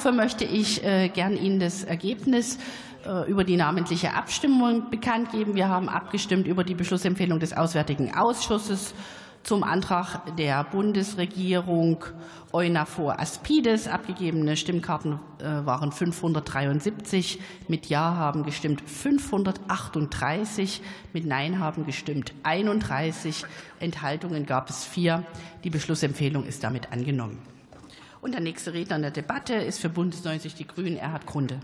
Dafür möchte ich äh, gern Ihnen das Ergebnis äh, über die namentliche Abstimmung bekannt geben. Wir haben abgestimmt über die Beschlussempfehlung des Auswärtigen Ausschusses zum Antrag der Bundesregierung EUNAVFOR Aspides. Abgegebene Stimmkarten äh, waren 573. Mit Ja haben gestimmt 538. Mit Nein haben gestimmt 31. Enthaltungen gab es vier. Die Beschlussempfehlung ist damit angenommen. Und der nächste Redner in der Debatte ist für Bundes 90 Die Grünen Erhard Grunde.